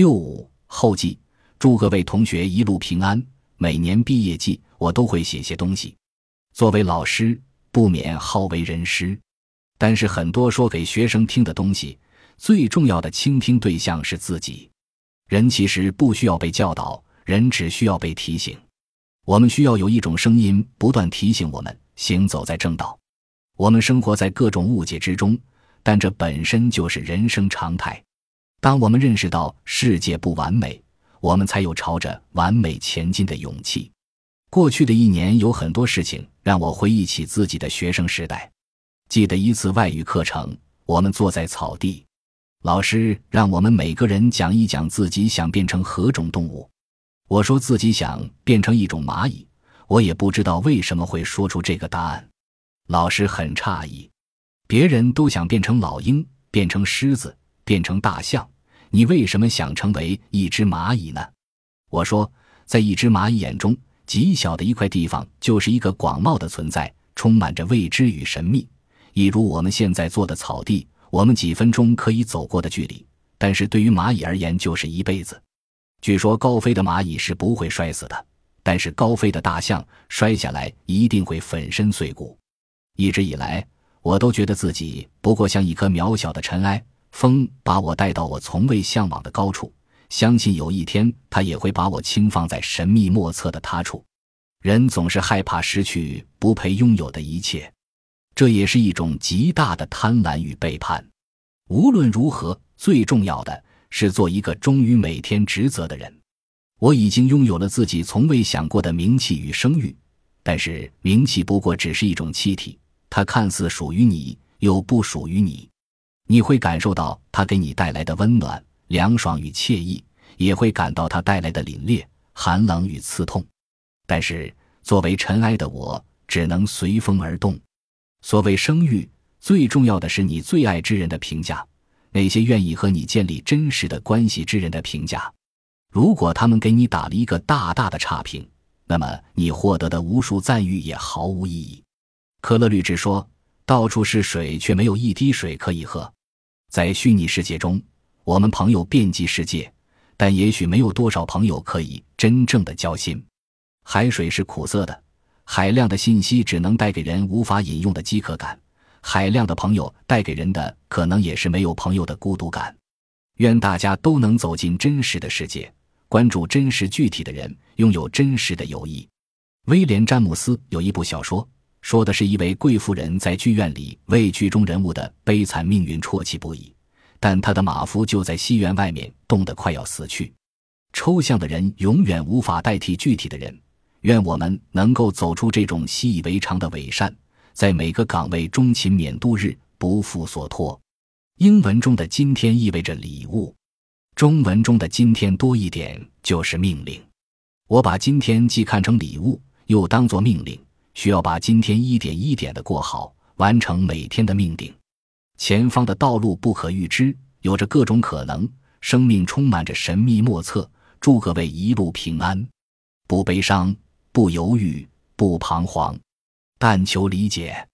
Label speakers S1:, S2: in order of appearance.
S1: 六五后记，祝各位同学一路平安。每年毕业季，我都会写些东西。作为老师，不免好为人师，但是很多说给学生听的东西，最重要的倾听对象是自己。人其实不需要被教导，人只需要被提醒。我们需要有一种声音不断提醒我们行走在正道。我们生活在各种误解之中，但这本身就是人生常态。当我们认识到世界不完美，我们才有朝着完美前进的勇气。过去的一年有很多事情让我回忆起自己的学生时代。记得一次外语课程，我们坐在草地，老师让我们每个人讲一讲自己想变成何种动物。我说自己想变成一种蚂蚁，我也不知道为什么会说出这个答案。老师很诧异，别人都想变成老鹰，变成狮子。变成大象，你为什么想成为一只蚂蚁呢？我说，在一只蚂蚁眼中，极小的一块地方就是一个广袤的存在，充满着未知与神秘。一如我们现在坐的草地，我们几分钟可以走过的距离，但是对于蚂蚁而言就是一辈子。据说高飞的蚂蚁是不会摔死的，但是高飞的大象摔下来一定会粉身碎骨。一直以来，我都觉得自己不过像一颗渺小的尘埃。风把我带到我从未向往的高处，相信有一天，它也会把我轻放在神秘莫测的他处。人总是害怕失去不配拥有的一切，这也是一种极大的贪婪与背叛。无论如何，最重要的是做一个忠于每天职责的人。我已经拥有了自己从未想过的名气与声誉，但是名气不过只是一种气体，它看似属于你，又不属于你。你会感受到它给你带来的温暖、凉爽与惬意，也会感到它带来的凛冽、寒冷与刺痛。但是，作为尘埃的我，只能随风而动。所谓声誉，最重要的是你最爱之人的评价，那些愿意和你建立真实的关系之人的评价。如果他们给你打了一个大大的差评，那么你获得的无数赞誉也毫无意义。可乐律治说：“到处是水，却没有一滴水可以喝。”在虚拟世界中，我们朋友遍及世界，但也许没有多少朋友可以真正的交心。海水是苦涩的，海量的信息只能带给人无法饮用的饥渴感；海量的朋友带给人的，可能也是没有朋友的孤独感。愿大家都能走进真实的世界，关注真实具体的人，拥有真实的友谊。威廉·詹姆斯有一部小说。说的是一位贵妇人在剧院里为剧中人物的悲惨命运啜泣不已，但她的马夫就在戏院外面冻得快要死去。抽象的人永远无法代替具体的人。愿我们能够走出这种习以为常的伪善，在每个岗位中勤勉度日，不负所托。英文中的“今天”意味着礼物，中文中的“今天”多一点就是命令。我把今天既看成礼物，又当作命令。需要把今天一点一点的过好，完成每天的命定。前方的道路不可预知，有着各种可能，生命充满着神秘莫测。祝各位一路平安，不悲伤，不犹豫，不彷徨，但求理解。